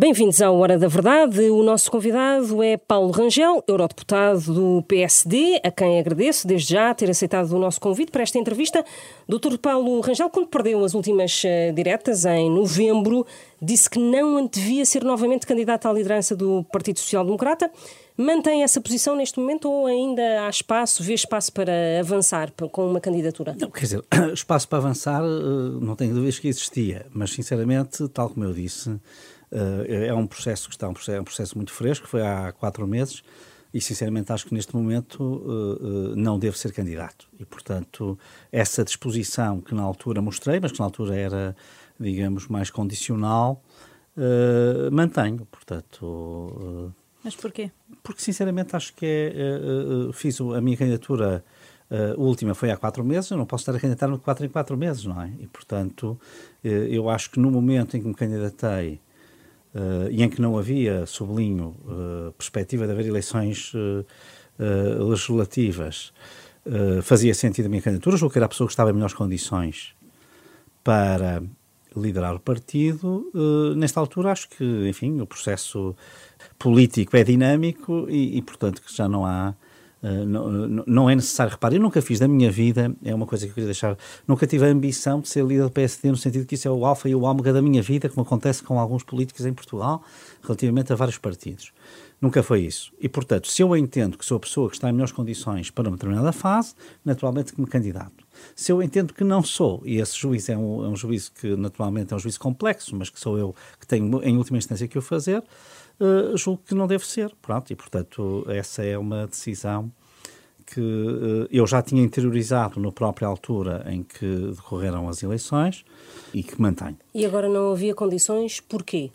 Bem-vindos à Hora da Verdade. O nosso convidado é Paulo Rangel, eurodeputado do PSD, a quem agradeço desde já ter aceitado o nosso convite para esta entrevista. Doutor Paulo Rangel, quando perdeu as últimas uh, diretas, em novembro, disse que não antevia ser novamente candidato à liderança do Partido Social Democrata. Mantém essa posição neste momento ou ainda há espaço, vê espaço para avançar com uma candidatura? Não, quer dizer, espaço para avançar eh, não tenho dúvidas que existia, mas sinceramente, tal como eu disse, eh, é um processo que está um processo, é um processo muito fresco, foi há quatro meses, e sinceramente acho que neste momento uh, uh, não devo ser candidato. E, portanto, essa disposição que na altura mostrei, mas que na altura era, digamos, mais condicional, uh, mantenho. Portanto. mas porquê? Porque, sinceramente, acho que é, fiz a minha candidatura. a última foi há quatro meses, eu não posso estar a candidatar no quatro em quatro meses, não é? E, portanto, eu acho que no momento em que me candidatei uh, e em que não havia, sublinho, uh, perspectiva de haver eleições uh, legislativas, fazia sentido a minha candidatura, julgo que era a pessoa que estava em melhores condições para liderar o partido. nesta altura, acho que, enfim, o processo político é dinâmico e, e portanto, que já não há Uh, não, não, é necessário. Repare, eu nunca fiz da minha vida, é uma coisa que eu queria deixar, nunca tive a ambição de ser líder do PSD, no sentido que isso é o alfa e o ômega da minha vida, como acontece com alguns políticos em Portugal, relativamente a vários partidos. Nunca foi isso. E, portanto, se eu entendo que sou a pessoa que está em melhores condições para uma determinada fase, naturalmente que me candidato. Se eu entendo que não sou, e esse juízo é um, é um que naturalmente é um juízo complexo, mas que sou eu que tenho em última instância que o fazer, uh, julgo que não deve ser. Pronto, e portanto, essa é uma decisão que uh, eu já tinha interiorizado na própria altura em que decorreram as eleições e que mantenho. E agora não havia condições, porquê?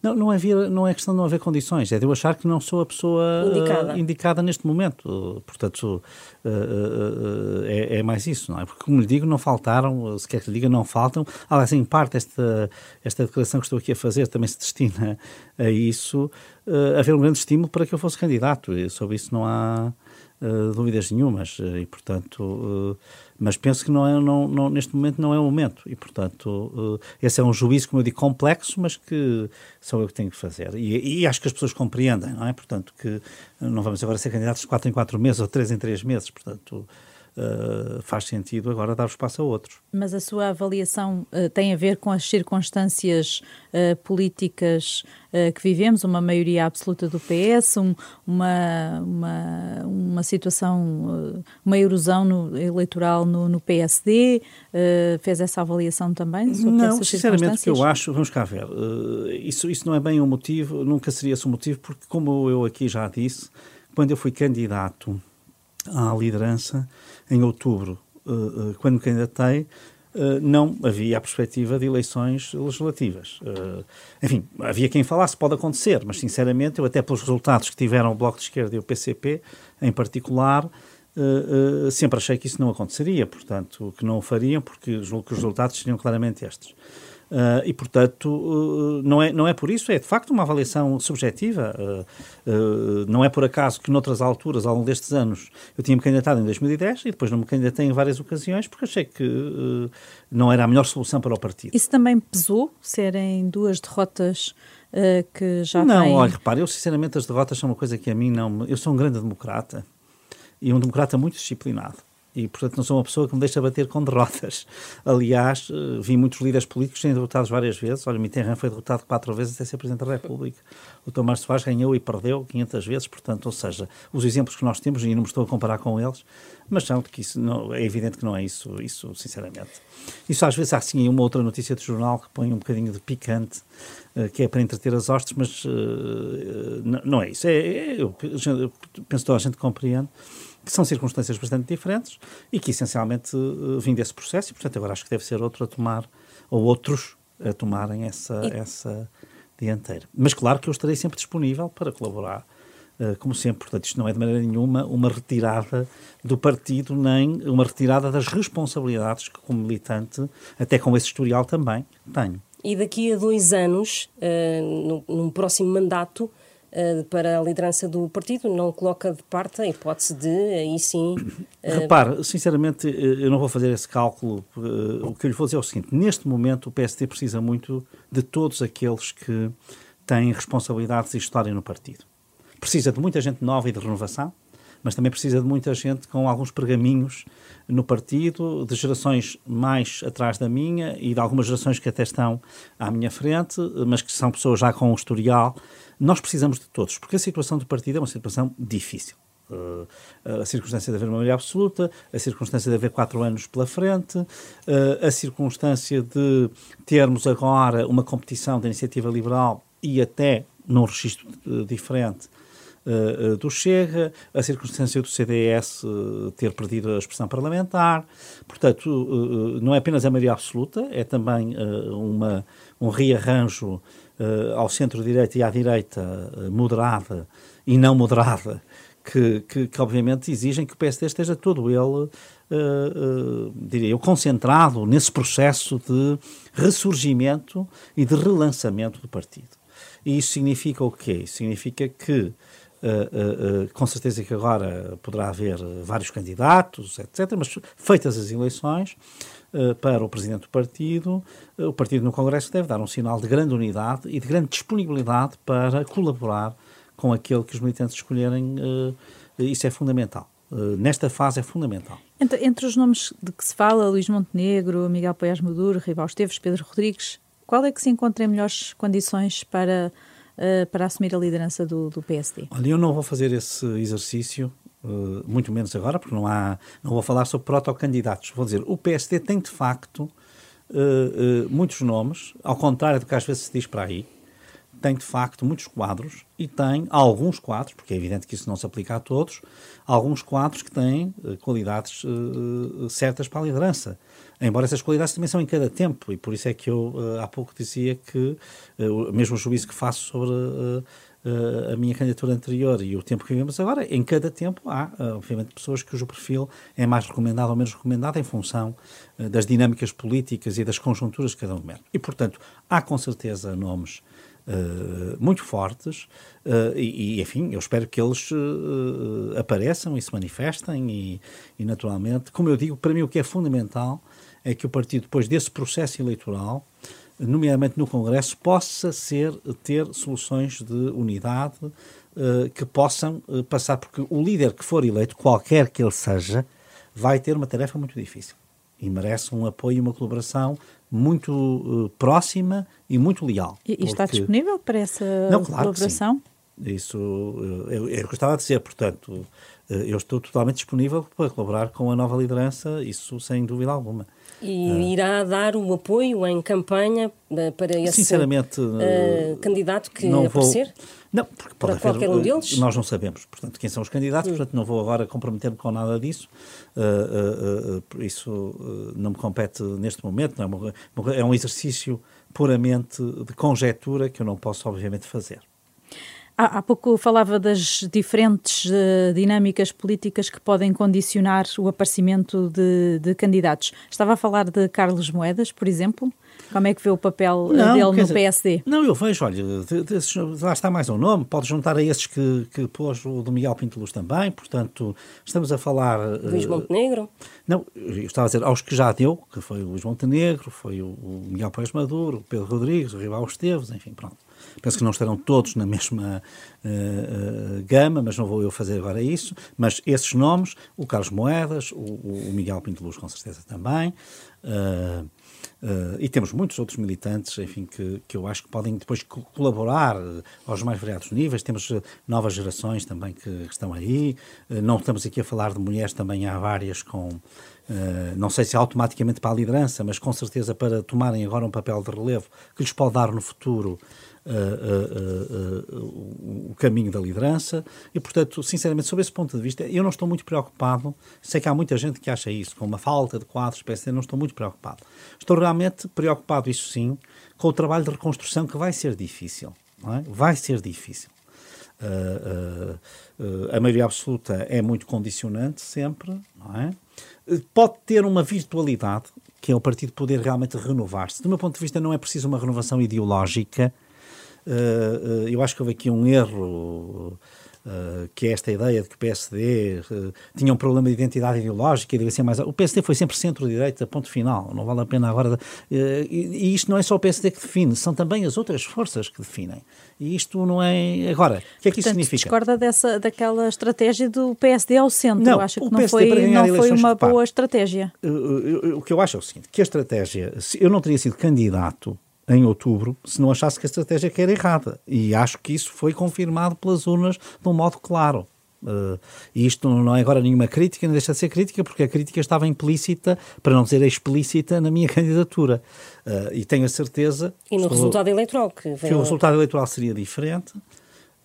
Não, não, havia, não é questão de não haver condições, é de eu achar que não sou a pessoa indicada, uh, indicada neste momento. Portanto, uh, uh, é, é, mais isso, não é? Porque, como lhe digo, não faltaram, se quer que lhe diga, não faltam. Aliás, em parte, esta, esta declaração que estou aqui a fazer também se destina a isso, a haver um grande estímulo para que eu fosse candidato. E sobre isso não há dúvidas nenhumas. E, portanto mas penso que não é, não, não, neste momento não é o momento e, portanto, uh, esse é um juízo, como eu digo, complexo, mas que sou eu que tenho que fazer. E, e, acho que as pessoas compreendem, não é? Portanto, que não vamos agora ser candidatos de 4 em 4 meses ou 3 em 3 meses, portanto, uh, faz sentido agora dar espaço a outros. Mas a sua avaliação uh, tem a ver com as circunstâncias uh, políticas que vivemos, uma maioria absoluta do PS, um, uma, uma, uma situação, uma erosão no, eleitoral no, no PSD, fez essa avaliação também sobre não, sinceramente o que eu acho, vamos cá ver, isso, isso não é bem um motivo, nunca seria esse o motivo, porque como eu aqui já disse, quando eu fui candidato à liderança, em outubro, eh, eh, quando candidatei, eh, não havia a perspectiva de eleições legislativas. Enfim, havia quem falasse, pode acontecer, mas sinceramente, eu até pelos resultados que tiveram o Bloco de Esquerda e o PCP, em particular, sempre achei que isso não aconteceria, portanto, que não o fariam, porque julgo que os resultados seriam claramente estes. Uh, e, portanto, uh, não, é, não é por isso, é de facto uma avaliação subjetiva. Uh, não é por acaso que, noutras alturas, ao longo destes anos, eu tinha-me candidatado em 2010 e depois não me candidatei em várias ocasiões porque achei que não era a melhor solução para o partido. Isso também pesou, serem duas derrotas que já Não, têm... olha, repare, eu sinceramente as derrotas são uma coisa que a mim não... Eu sou um grande democrata e um democrata muito disciplinado e, portanto, não sou uma pessoa que me deixa bater com derrotas. Aliás, eh, vi muitos líderes políticos serem derrotados várias vezes. Olha, Mitterrand foi derrotado quatro vezes até ser Presidente da República. O Tomás Soares ganhou e perdeu 500 vezes, portanto, ou seja, os exemplos que nós temos, e não me estou a comparar com eles, mas são que isso não, é evidente que não é isso, isso sinceramente. Isso às vezes há sim uma outra notícia de jornal que põe um bocadinho de picante, uh, que é para entreter as hostes, mas uh, não é isso. É, é, eu penso que toda a gente compreende que são circunstâncias bastante diferentes e que essencialmente uh, vêm desse processo e, portanto, agora acho que deve ser outro a tomar, ou outros a tomarem essa, e... essa dianteira. Mas claro que eu estarei sempre disponível para colaborar, uh, como sempre. Portanto, isto não é de maneira nenhuma uma retirada do partido, nem uma retirada das responsabilidades que, como militante, até com esse historial também, tenho. E daqui a dois anos, uh, no, num próximo mandato, para a liderança do partido, não coloca de parte a hipótese de, aí sim... Uh... Repare, sinceramente, eh, eu não vou fazer esse cálculo. O que eu lhe vou dizer é o seguinte, neste momento o PSD precisa muito de todos aqueles que tem responsabilidades e história no partido. Precisa de muita gente nova e de renovação, mas também precisa de muita gente com alguns pergaminhos no partido, de gerações mais atrás da minha e de algumas gerações que até estão à minha frente, mas que são pessoas já com um historial. Nós precisamos de todos, porque a situação do partido é uma situação difícil. Uh, a circunstância de haver uma maioria absoluta, a circunstância de haver quatro anos pela frente, uh, a circunstância de termos agora uma competição da iniciativa liberal e até num registro uh, diferente uh, do Chega, a circunstância do CDS uh, ter perdido a expressão parlamentar. Portanto, uh, não é apenas a maioria absoluta, é também uma, um rearranjo ao centro-direita e à direita moderada e não moderada, que, que, que, obviamente exigem que o PSD esteja todo ele, diria eu, concentrado nesse processo de ressurgimento e de relançamento do partido. E isso significa o quê? Significa que Uh, uh, com certeza que agora poderá haver vários candidatos, etc. Mas feitas as eleições para o presidente do partido, o partido no Congresso deve dar um sinal de grande unidade e de grande disponibilidade para colaborar com aquele que os militantes escolherem. isso é fundamental. nesta fase é fundamental. Entre, entre, os nomes de que se fala, Luís Montenegro, Miguel Poiás Maduro, Rival Esteves, Pedro Rodrigues, qual é que se encontra em melhores condições para uh, para assumir a liderança do, do PSD? Olha, eu não vou fazer esse exercício, uh, muito menos agora, porque não, há, não vou falar sobre protocandidatos. Vou dizer, o PSD tem de facto uh, muitos nomes, ao contrário do que às vezes se diz para aí, tem de facto muitos quadros e tem alguns quadros, porque é evidente que isso não se aplica a todos, alguns quadros que têm uh, qualidades uh, certas para a liderança. Embora essas qualidades também são em cada tempo, e por isso é que eu uh, há pouco dizia que, uh, mesmo juízo que faço sobre uh, a minha candidatura anterior e o tempo que vivemos agora, em cada tempo há, obviamente, pessoas cujo perfil é mais recomendado ou menos recomendado em função das dinâmicas políticas e das conjunturas de cada momento. E, portanto, há com certeza nomes Uh, muito fortes uh, e, e, enfim, eu espero que eles uh, apareçam e se manifestem e, e, naturalmente, como eu digo, para mim o que é fundamental é que o partido, depois desse processo eleitoral, nomeadamente no Congresso, possa ser, ter soluções de unidade uh, que possam uh, passar, porque o líder que for eleito, qualquer que ele seja, vai ter uma tarefa muito difícil e merece um apoio e uma colaboração muito uh, próxima e muito leal. E, e está disponível para essa Não, claro colaboração? Isso eu, eu gostava de dizer, portanto, eu estou totalmente disponível para colaborar com a nova liderança, isso sem dúvida alguma. E uh, irá dar o apoio em campanha eh, para esse sinceramente, uh, candidato que não aparecer? Vou, não, porque para haver, qualquer um deles? Nós não sabemos, portanto, quem são os candidatos, hum. portanto, não vou agora comprometer-me com nada disso. Uh, isso não me compete neste momento, é, uma, é um exercício puramente de conjectura que eu não posso, obviamente, fazer. Há, pouco falava das diferentes uh, dinâmicas políticas que podem condicionar o aparecimento de, de, candidatos. Estava a falar de Carlos Moedas, por exemplo. Como é que vê o papel eh, não, dele no dizer, PSD? Não, eu vejo, olha, desses, lá está mais um nome, pode juntar a esses que, que pôs o do Miguel Pinto Luz também, portanto, estamos a falar... Luís Montenegro? Não, eu estava a dizer aos que já deu, que foi o Luís Montenegro, foi o, o Miguel Pérez Maduro, o Pedro Rodrigues, o Rival Esteves, enfim, pronto. Penso que não estarão todos na mesma uh, uh, gama, mas não vou eu fazer agora isso. Mas esses nomes, o Carlos Moedas, o, o Miguel Pinto Luz, com certeza também. Uh, Uh, e temos muitos outros militantes, enfim, que, que eu acho que podem depois colaborar aos mais variados níveis. Temos novas gerações também que estão aí. Uh, não estamos aqui a falar de mulheres, também há várias com, uh, não sei se automaticamente para a liderança, mas com certeza para tomarem agora um papel de relevo que lhes pode dar no futuro o caminho da liderança e, portanto, sinceramente, sobre esse ponto de vista, eu não estou muito preocupado. Sei que há muita gente que acha isso, com uma falta de quadros, PSD, não estou muito preocupado. Estou realmente preocupado, isso sim, com o trabalho de reconstrução que vai ser difícil. É? Vai ser difícil. Uh, uh, uh, a maioria absoluta é muito condicionante sempre, não é? Pode ter uma virtualidade, que é o partido poder realmente renovar-se. Do meu ponto de vista, não é preciso uma renovação ideológica, eh, eh, eu acho que houve aqui um erro Uh, que é esta ideia de que o PSD uh, tinha um problema de identidade ideológica e devia ser mais. O PSD foi sempre centro-direita, ponto final. Não vale a pena agora. Uh, e, e, isto não é só o PSD que define, são também as outras forças que definem. E isto não é. Agora, o que é que isso significa? discorda dessa, daquela estratégia do PSD ao centro. Não, Acho que não foi, não foi uma boa estratégia. o que eu acho é o seguinte: que a estratégia. Eu não teria sido candidato em outubro se não achasse que a estratégia era errada. E acho que isso foi confirmado pelas urnas de um modo claro. Uh, e isto não é agora nenhuma crítica, não deixa de ser crítica, porque a crítica estava implícita, para não dizer explícita, na minha candidatura. Uh, e tenho a certeza. E no resultado eleitoral que Que o resultado eleitoral seria diferente.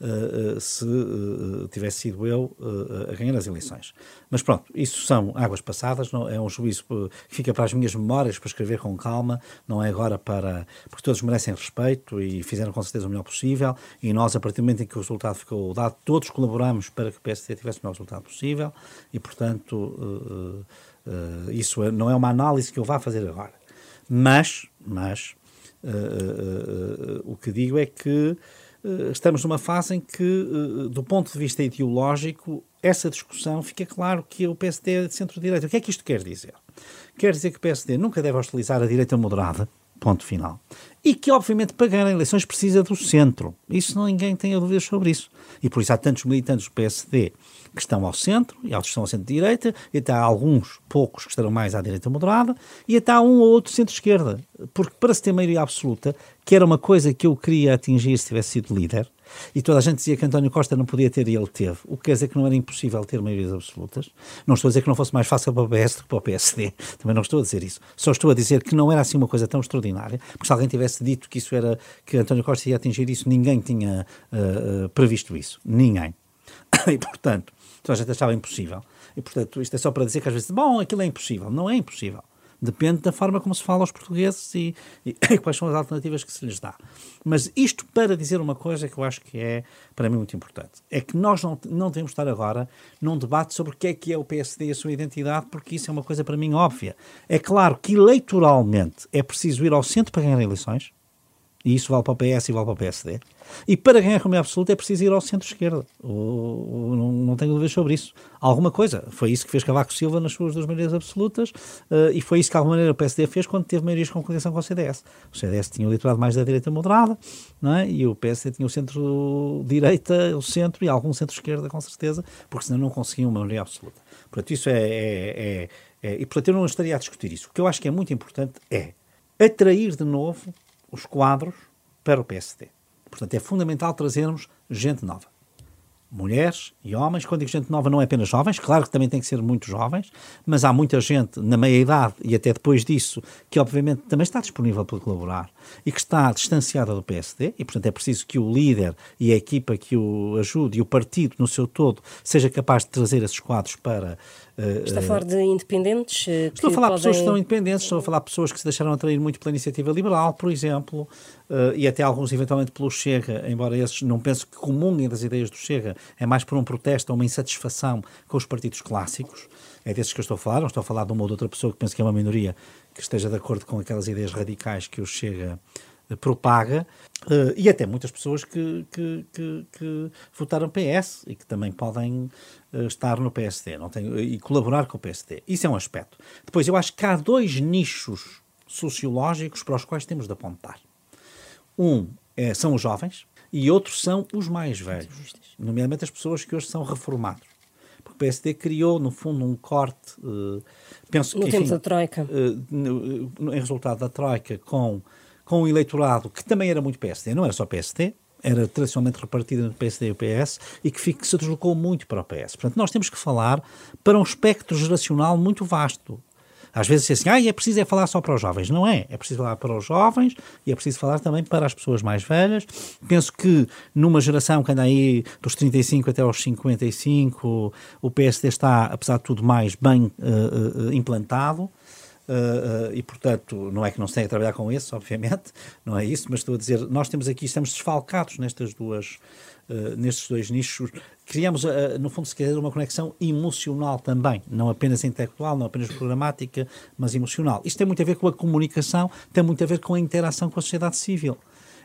Uh, uh, se uh, tivesse sido eu a ganhar as eleições. Mas pronto, isso são águas passadas, não, é um juízo que fica para as minhas memórias, para escrever com calma, não é agora para. porque todos merecem respeito e fizeram com certeza o melhor possível, e nós, a partir do momento em que o resultado ficou dado, todos colaboramos para que o PSD tivesse o melhor resultado possível, e portanto, isso é, não é uma análise que eu vá fazer agora. Mas, mas, o que digo é que eh, estamos numa fase em que, eh, do ponto de vista ideológico, essa discussão fica claro que o PSD é de centro-direita. O que é que isto quer dizer? Quer dizer que o PSD nunca deve hostilizar a direita moderada, ponto final. E que, obviamente, para ganhar eleições precisa do centro. Isso não ninguém tem dúvidas sobre isso. E por isso há tantos militantes do PSD que estão ao centro, e outros estão ao centro-direita, e até há alguns, poucos, que estarão mais à direita moderada, e até há um ou outro centro-esquerda. Porque para se ter maioria absoluta, que era uma coisa que eu queria atingir se tivesse sido líder, e toda a gente dizia que António Costa não podia ter e ele teve, o que quer dizer que não era impossível ter maiorias absolutas. Não estou a dizer que não fosse mais fácil para o PS do que para o PSD, também não estou a dizer isso. Só estou a dizer que não era assim uma coisa tão extraordinária, porque se alguém tivesse dito que isso era, que António Costa ia atingir isso, ninguém tinha uh, uh, previsto isso. Ninguém. E, portanto, toda a gente achava impossível. E, portanto, isto é só para dizer que às vezes, bom, aquilo é impossível. Não é impossível. Depende da forma como se fala aos portugueses e, e, e, quais são as alternativas que se lhes dá. Mas isto para dizer uma coisa que eu acho que é, para mim, muito importante. É que nós não, não devemos estar agora num debate sobre o que é que é o PSD e a sua identidade, porque isso é uma coisa para mim óbvia. É claro que eleitoralmente é preciso ir ao centro para ganhar eleições, e isso vale para o PS e vale para o PSD. E para ganhar como é absoluto é preciso ir ao centro-esquerda. Não, não tenho dúvidas sobre isso. Alguma coisa. Foi isso que fez Cavaco Silva nas suas duas maiorias absolutas uh, e foi isso que, de alguma maneira, o PSD fez quando teve maiorias com coligação com o CDS. O CDS tinha o eleitorado mais da direita moderada não é? e o PSD tinha o centro-direita, o centro e algum centro-esquerda, com certeza, porque senão não conseguiam uma maioria absoluta. Portanto, isso é, é, é, é. E, portanto, eu não estaria a discutir isso. O que eu acho que é muito importante é atrair de novo os quadros para o PSD. Portanto, é fundamental trazermos gente nova. Mulheres e homens, quando digo gente nova, não é apenas jovens, claro que também tem que ser muito jovens, mas há muita gente na meia-idade e até depois disso que, obviamente, também está disponível para colaborar e que está distanciada do PSD, e, portanto, é preciso que o líder e a equipa que o ajude e o partido no seu todo seja capaz de trazer esses quadros para Está a falar de independentes? Uh, estou a falar de pessoas que estão independentes, estou a falar de pessoas que se deixaram atrair muito pela iniciativa liberal, por exemplo, e até alguns eventualmente pelo Chega, embora esses não penso que comunguem das ideias do Chega, é mais por um protesto ou uma insatisfação com os partidos clássicos. É desses que eu estou a falar, não estou a falar de uma ou de outra pessoa que penso que é uma minoria que esteja de acordo com aquelas ideias radicais que o Chega propaga, uh, e até muitas pessoas que, que, que, que, votaram PS e que também podem uh, estar no PSD não tem, e colaborar com o PSD. Isso é um aspecto. Depois, eu acho que há dois nichos sociológicos para os quais temos de apontar. Um é, são os jovens e outros são os mais velhos, nomeadamente as pessoas que hoje são reformados. Porque o PSD criou, no fundo, um corte, uh, penso no que, tempo enfim, da Troika. em resultado da Troika, com com um eleitorado que também era muito PSD, não era só PSD, era tradicionalmente repartido entre o PSD e o PS e que, que se deslocou muito para o PS. Portanto, nós temos que falar para um espectro geracional muito vasto. Às vezes é assim, ah, é preciso é falar só para os jovens. Não é. É preciso falar para os jovens e é preciso falar também para as pessoas mais velhas. Penso que numa geração que anda aí dos 35 até aos 55, o PSD está, apesar de tudo, mais bem uh, uh, implantado. Uh, uh, e, portanto, não é que não se tenha a trabalhar com esse, obviamente, não é isso, mas estou a dizer, nós temos aqui, estamos desfalcados nestas duas, uh, nestes dois nichos. Criamos, no fundo, se quiser, uma conexão emocional também, não apenas intelectual, não apenas programática, mas emocional. Isto tem muito a ver com a comunicação, tem muito a ver com a interação com a sociedade civil.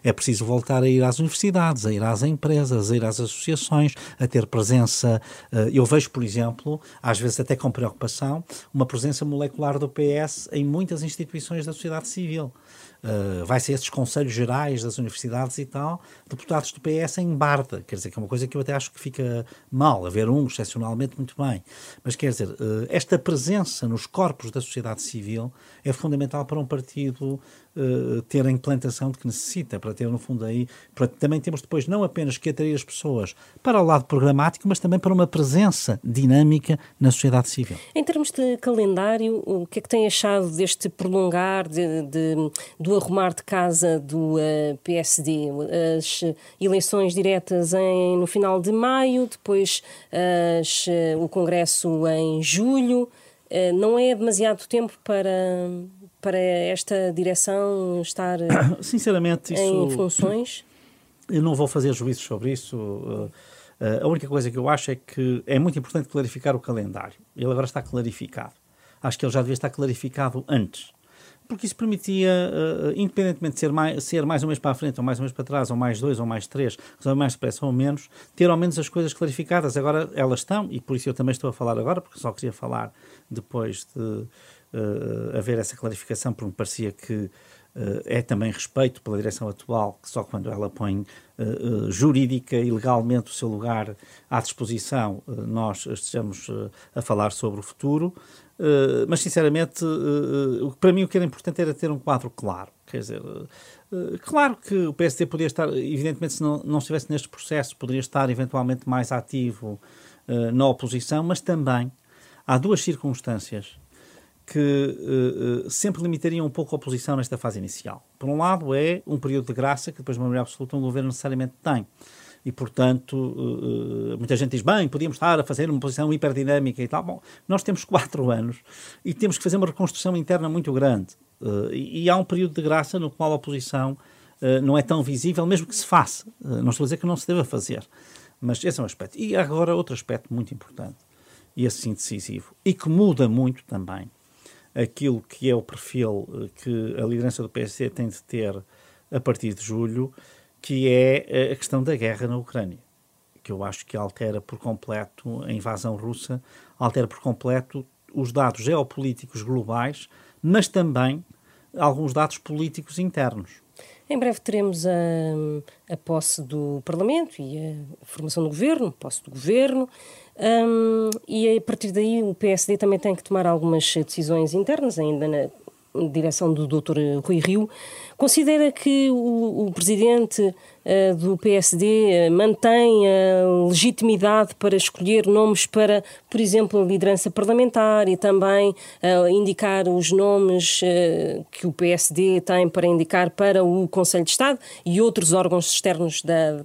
É preciso voltar a ir às universidades, a ir às empresas, a ir às associações, a ter presença. Uh, eu vejo, por exemplo, às vezes até com preocupação, uma presença molecular do PS em muitas instituições da sociedade civil. Uh, vai ser esses conselhos gerais das universidades e tal, deputados do PS em Barda, quer dizer, que é uma coisa que eu até acho que fica mal, haver um excepcionalmente muito bem, mas quer dizer, uh, esta presença nos corpos da sociedade civil é fundamental para um partido uh, ter a implantação de que necessita, para ter no fundo aí, para, também temos depois não apenas que atrair as pessoas para o lado programático, mas também para uma presença dinâmica na sociedade civil. Em termos de calendário, o que é que tem achado deste prolongar, de, de, de do arrumar de casa do eh, PSD. As eleições diretas em, no final de maio, depois as, uh, o Congresso em julho. Não é demasiado tempo para, para esta direção estar Sinceramente, isso, em funções? Eu não vou fazer juízos sobre isso. a única coisa que eu acho é que é muito importante clarificar o calendário. Ele agora está clarificado. Acho que ele já devia estar clarificado antes porque isso permitia, uh, independentemente de ser mais, ser mais um mês para a frente, ou mais um mês para trás, ou mais dois, ou mais três, ou mais depressa ou menos, ter ao menos as coisas clarificadas. Agora elas estão, e por isso eu também estou a falar agora, porque só queria falar depois de uh, haver essa clarificação, porque me parecia que uh, é também respeito pela direção atual, que só quando ela põe uh, jurídica e legalmente o seu lugar à disposição, nós estejamos a falar sobre o futuro. Uh, mas sinceramente, uh, para mim o que era importante era ter um quadro claro. Quer dizer, uh, claro que o PSD poderia estar, evidentemente, se não, não estivesse neste processo, poderia estar eventualmente mais ativo na oposição, mas também há duas circunstâncias que sempre limitariam um pouco a oposição nesta fase inicial. Por um lado, é um período de graça que depois, de maioria absoluta, um governo necessariamente tem e, portanto, uh, muita gente diz, bem, podíamos estar a fazer uma posição hiperdinâmica e tal. Bom, nós temos quatro anos e temos que fazer uma reconstrução interna muito grande. Uh, e, há um período de graça no qual a oposição não é tão visível, mesmo que se faça. não estou a dizer que não se deva fazer, mas esse é um aspecto. E agora outro aspecto muito importante, e assim decisivo, e que muda muito também aquilo que é o perfil que a liderança do PSD tem de ter a partir de julho, que é a questão da guerra na Ucrânia, que eu acho que altera por completo a invasão russa, altera por completo os dados geopolíticos globais, mas também alguns dados políticos internos. Em breve teremos a, a posse do Parlamento e a formação do governo, posse do governo, um, e a partir daí o PSD também tem que tomar algumas decisões internas, ainda na direção do Dr. Rui Rio. Considera que o, o presidente do PSD eh, mantém a legitimidade para escolher nomes para, por exemplo, a liderança parlamentar e também indicar os nomes que o PSD tem para indicar para o Conselho de Estado e outros órgãos externos da,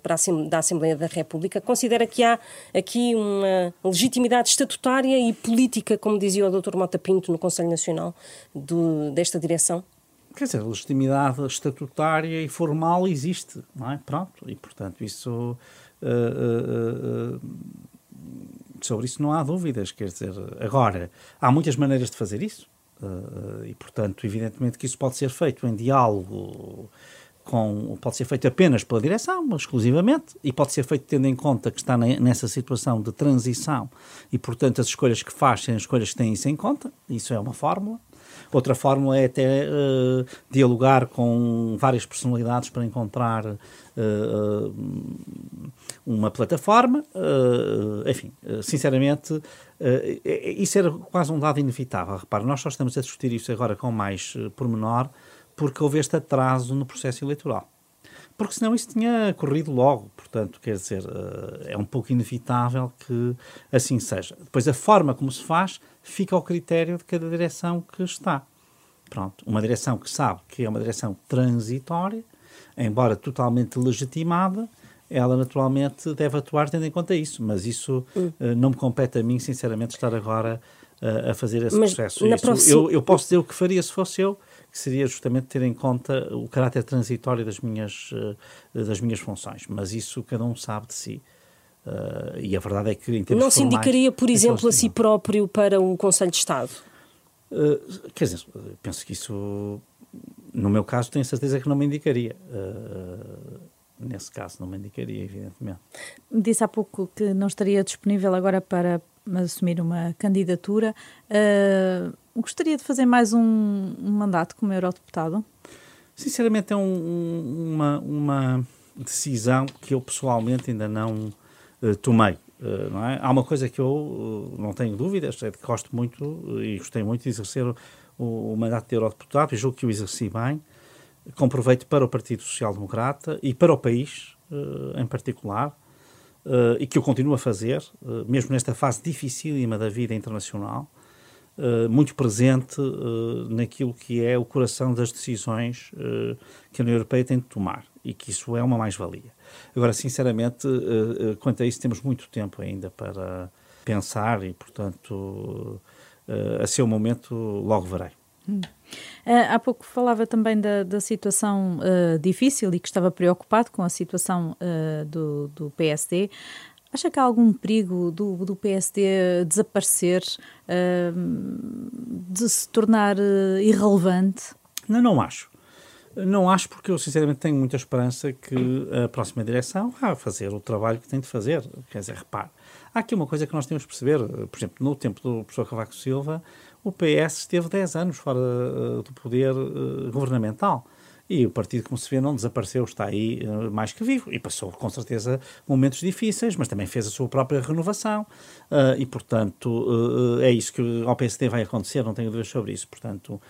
da Assembleia da República? Considera que há aqui uma legitimidade estatutária e política, como dizia o Dr. Mota Pinto no Conselho Nacional, do, desta direção? Quer dizer, legitimidade estatutária e formal existe, não é? Pronto, e portanto isso. Uh, uh, sobre isso não há dúvidas, quer dizer, agora, há muitas maneiras de fazer isso, e portanto, evidentemente que isso pode ser feito em diálogo com, pode ser feito apenas pela direção, exclusivamente, e pode ser feito tendo em conta que está nessa situação de transição e, portanto, as escolhas que faz são escolhas que têm isso em conta, isso é uma fórmula. Outra fórmula é até uh, dialogar com várias personalidades para encontrar uh, uma plataforma. Uh, enfim, sinceramente, isso era quase um dado inevitável. Repare, nós só estamos a discutir isso agora com mais pormenor porque houve este atraso no processo eleitoral porque senão isso tinha corrido logo. Portanto, quer dizer, é um pouco inevitável que assim seja. Depois, a forma como se faz fica ao critério de cada direção que está. Pronto, uma direção que sabe que é uma direção transitória, embora totalmente legitimada, ela naturalmente deve atuar tendo em conta isso, mas isso uh, não me compete a mim, sinceramente, estar agora a fazer esse mas processo. Próxima... Eu, eu, posso dizer o que faria se fosse eu, que seria justamente ter em conta o caráter transitório das minhas, uh, das minhas funções, mas isso cada um sabe de si. Uh, e a verdade é que, em termos Não se indicaria, por exemplo, a si próprio para o Conselho de Estado? Uh, quer dizer, penso que isso no meu caso, tenho certeza que não me indicaria. Uh, nesse caso, não me indicaria, evidentemente. Disse há pouco que não estaria disponível agora para assumir uma candidatura. Uh, gostaria de fazer mais um, um, mandato como eurodeputado? Sinceramente, é um, uma, uma decisão que eu pessoalmente ainda não uh, tomei. Uh, é? Há uma coisa que eu não tenho dúvidas, é que gosto muito e gostei muito de exercer o, o mandato de eurodeputado e julgo que o exerci bem, com proveito para o Partido Social Democrata e para o país em particular uh, e que eu continuo a fazer, uh, mesmo nesta fase dificílima da vida internacional, uh, muito presente naquilo que é o coração das decisões que a União Europeia tem de tomar e que isso é uma mais-valia. Agora, sinceramente, quanto a isso, temos muito tempo ainda para pensar e, portanto, a seu momento, logo verei. Hum. Uh, há pouco falava também da, da situação uh, difícil e que estava preocupado com a situação uh, do, do PSD. Acha que há algum perigo do, do PSD desaparecer, de se tornar irrelevante? Não, não acho. Não acho porque eu sinceramente tenho muita esperança que a próxima direção vá fazer o trabalho que tem de fazer. Quer dizer, repare, há aqui uma coisa que nós temos de perceber. Por exemplo, no tempo do professor Cavaco Silva, o PS esteve 10 anos fora uh, do poder uh, governamental. E o partido, como se vê, não desapareceu, está aí uh, mais que vivo. E passou, com certeza, momentos difíceis, mas também fez a sua própria renovação. e, portanto, é isso que ao PSD vai acontecer, não tenho dúvidas sobre isso. Portanto,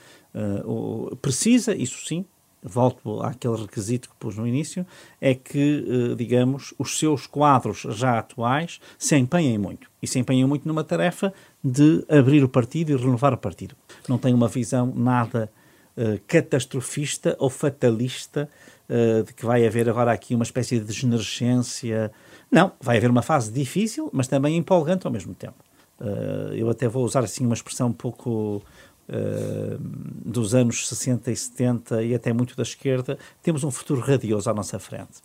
o, precisa, isso sim, volto àquele requisito que pus no início, é que, eh, digamos, os seus quadros já atuais se empenhem muito. E se empenham muito numa tarefa de abrir o partido e renovar o partido. Não tem uma visão nada uh, catastrofista ou fatalista uh, de que vai haver agora aqui uma espécie de degenerescência. Não, vai haver uma fase difícil, mas também empolgante ao mesmo tempo. Uh, eu até vou usar assim uma expressão um pouco Uh, dos anos 60 e 70 e até muito da esquerda, temos um futuro radioso à nossa frente.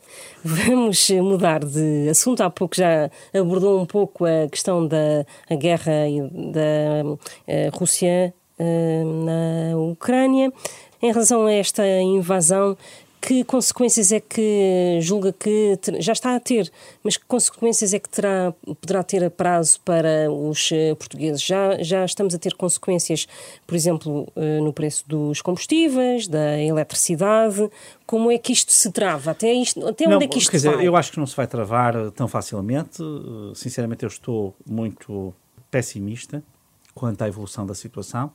Vamos mudar de assunto. Há pouco já abordou um pouco a questão da a guerra da uh, Rússia uh, na Ucrânia. Em relação a esta invasão, que consequências é que julga que já está a ter, mas que consequências é que terá, poderá ter a prazo para os eh, portugueses? Já, já estamos a ter consequências, por exemplo, eh, no preço dos combustíveis, da eletricidade. Como é que isto se trava? Até, isto, até não, onde é que isto quer vai? Dizer, eu acho que não se vai travar tão facilmente. Sinceramente, eu estou muito pessimista quanto à evolução da situação.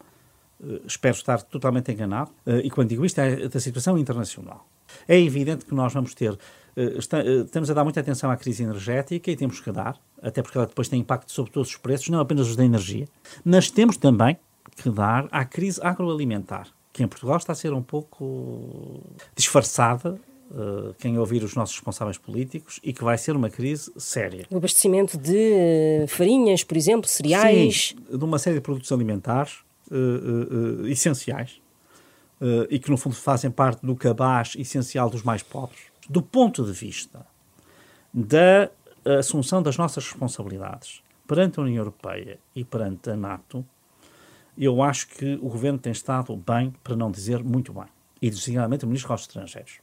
Eh, espero estar totalmente enganado. E quando digo isto, é da situação internacional. É evidente que nós vamos ter, eh, eh, temos a dar muita atenção à crise energética e temos que dar, até porque ela depois tem impacto sobre todos os preços, não apenas os da energia, mas temos também que dar à crise agroalimentar, que em Portugal está a ser um pouco disfarçada Uh, quem ouvir os nossos responsáveis políticos e que vai ser uma crise séria. O abastecimento de farinhas, por exemplo, cereais. Sim, de uma série de produtos alimentares uh, uh, essenciais uh, e que, no fundo, fazem parte do cabaz essencial dos mais pobres, do ponto de vista da assunção das nossas responsabilidades perante a União Europeia e perante a NATO, eu acho que o governo tem estado bem, para não dizer muito bem, e designadamente o Ministro dos Estrangeiros.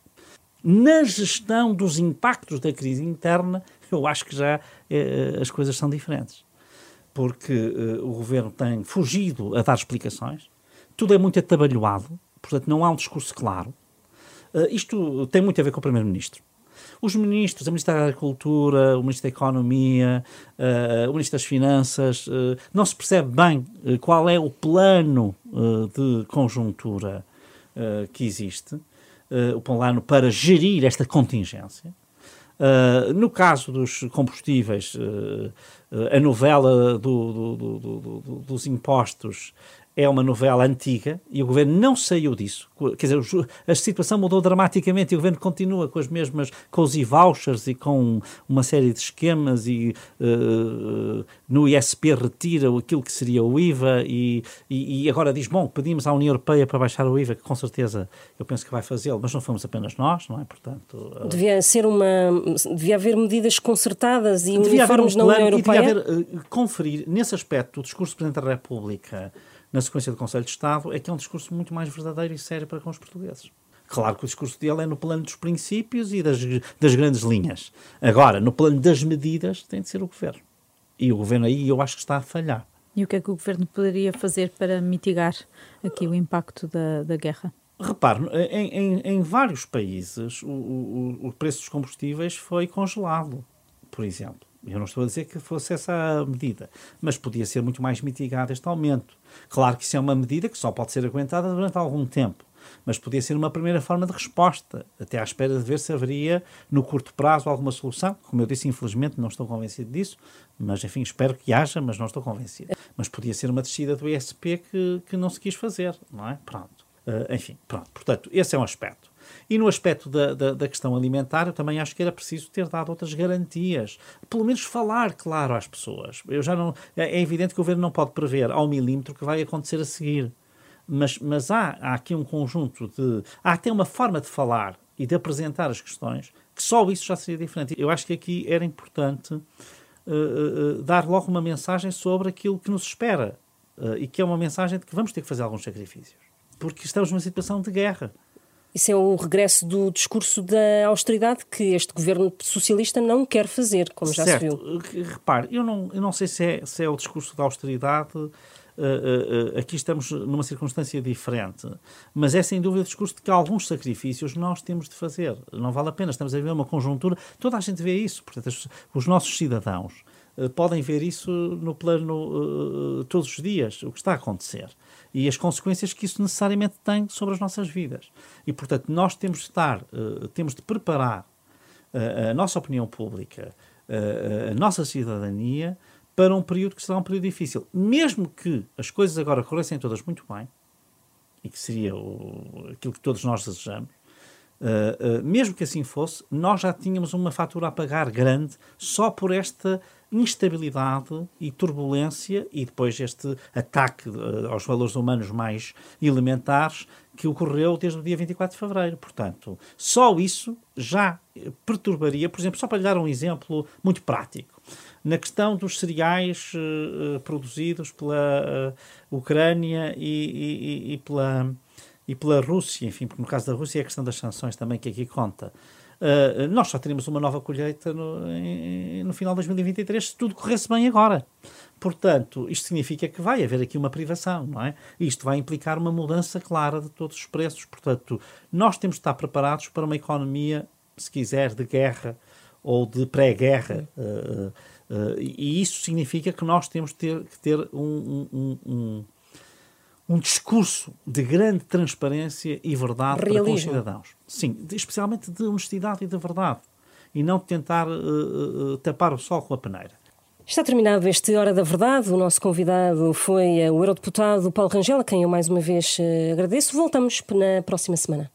Na gestão dos impactos da crise interna, eu acho que já eh, as coisas são diferentes. Porque eh, o governo tem fugido a dar explicações, tudo é muito atabalhoado, Portanto, não há um discurso claro. Uh, isto tem muito a ver com o Primeiro-Ministro. Os ministros, a Ministra da Agricultura, o Ministro da Economia, uh, o Ministro das Finanças, uh, não se percebe bem qual é o plano de conjuntura que existe, o plano para gerir esta contingência. no caso dos combustíveis, a novela do, do, do, dos impostos é uma novela antiga e o governo não saiu disso. Quer dizer, a situação mudou dramaticamente e o governo continua com as mesmas, com os e-vouchers e com uma série de esquemas e uh, no ISP retira aquilo que seria o IVA e, e, e, agora diz, bom, pedimos à União Europeia para baixar o IVA, que com certeza eu penso que vai fazê-lo, mas não fomos apenas nós, não é? Portanto... Uh, devia ser uma... devia haver medidas concertadas e uniformes um na União Europeia? Devia haver, uh, conferir, nesse aspecto, o discurso do Presidente da República na sequência do Conselho de Estado, é que é um discurso muito mais verdadeiro e sério para com os portugueses. Claro que o discurso dele é no plano dos princípios e das, das grandes linhas. Agora, no plano das medidas, tem de ser o governo. E o governo aí eu acho que está a falhar. E o que é que o governo poderia fazer para mitigar aqui o impacto da, da guerra? Repare, em, em, em vários países o, o, o preço dos combustíveis foi congelado, por exemplo. Eu não estou a dizer que fosse essa a medida, mas podia ser muito mais mitigado este aumento. Claro que isso é uma medida que só pode ser aguentada durante algum tempo, mas podia ser uma primeira forma de resposta, até à espera de ver se haveria, no curto prazo, alguma solução. Como eu disse, infelizmente não estou convencido disso, mas enfim, espero que haja, mas não estou convencido. Mas podia ser uma descida do ISP que, que não se quis fazer, não é? Pronto. Uh, enfim, pronto. Portanto, esse é um aspecto. E no aspecto da, da, da, questão alimentar, eu também acho que era preciso ter dado outras garantias. Pelo menos falar claro às pessoas. Eu já não, é, é evidente que o governo não pode prever ao milímetro o que vai acontecer a seguir. Mas, mas há, há aqui um conjunto de. Há até uma forma de falar e de apresentar as questões que só isso já seria diferente. Eu acho que aqui era importante uh, uh, dar logo uma mensagem sobre aquilo que nos espera. Uh, e que é uma mensagem de que vamos ter que fazer alguns sacrifícios. Porque estamos numa situação de guerra. Isso é o regresso do discurso da austeridade que este governo socialista não quer fazer, como já certo. se viu. Repare, eu não, eu não sei se é, se é o discurso da austeridade. Uh, uh, uh, aqui estamos numa circunstância diferente, mas é sem dúvida o discurso de que alguns sacrifícios nós temos de fazer. Não vale a pena, estamos a ver uma conjuntura, toda a gente vê isso, portanto, os, os nossos cidadãos podem ver isso no plano todos os dias, o que está a acontecer e as consequências que isso necessariamente tem sobre as nossas vidas. E, portanto, nós temos de estar, uh, temos de preparar uh, a nossa opinião pública, uh, a nossa cidadania, para um período que será um período difícil. Mesmo que as coisas agora corressem todas muito bem, e que seria o, aquilo que todos nós desejamos, mesmo que assim fosse, nós já tínhamos uma fatura a pagar grande só por esta instabilidade e turbulência e depois este ataque uh, aos valores humanos mais elementares que ocorreu desde o dia 24 de fevereiro. Portanto, só isso já perturbaria, por exemplo, só para lhe dar um exemplo muito prático, na questão dos cereais uh, produzidos pela uh, Ucrânia e, e, e, pela, e pela Rússia, enfim, porque no caso da Rússia é a questão das sanções também que aqui conta. Uh, nós só teremos uma nova colheita no, em, no final de 2023 se tudo corresse bem agora. Portanto, isto significa que vai haver aqui uma privação, não é? Isto vai implicar uma mudança clara de todos os preços. Portanto, nós temos de estar preparados para uma economia, se quiser, de guerra ou de pré-guerra. Uh, uh, e isso significa que nós temos de ter, que ter um, um, um um discurso de grande transparência e verdade Realismo. para com os cidadãos. Sim, especialmente de honestidade e de verdade. E não de tentar uh, uh, tapar o sol com a peneira. Está terminado este Hora da Verdade. O nosso convidado foi o eurodeputado Paulo Rangel, a quem eu mais uma vez agradeço. Voltamos na próxima semana.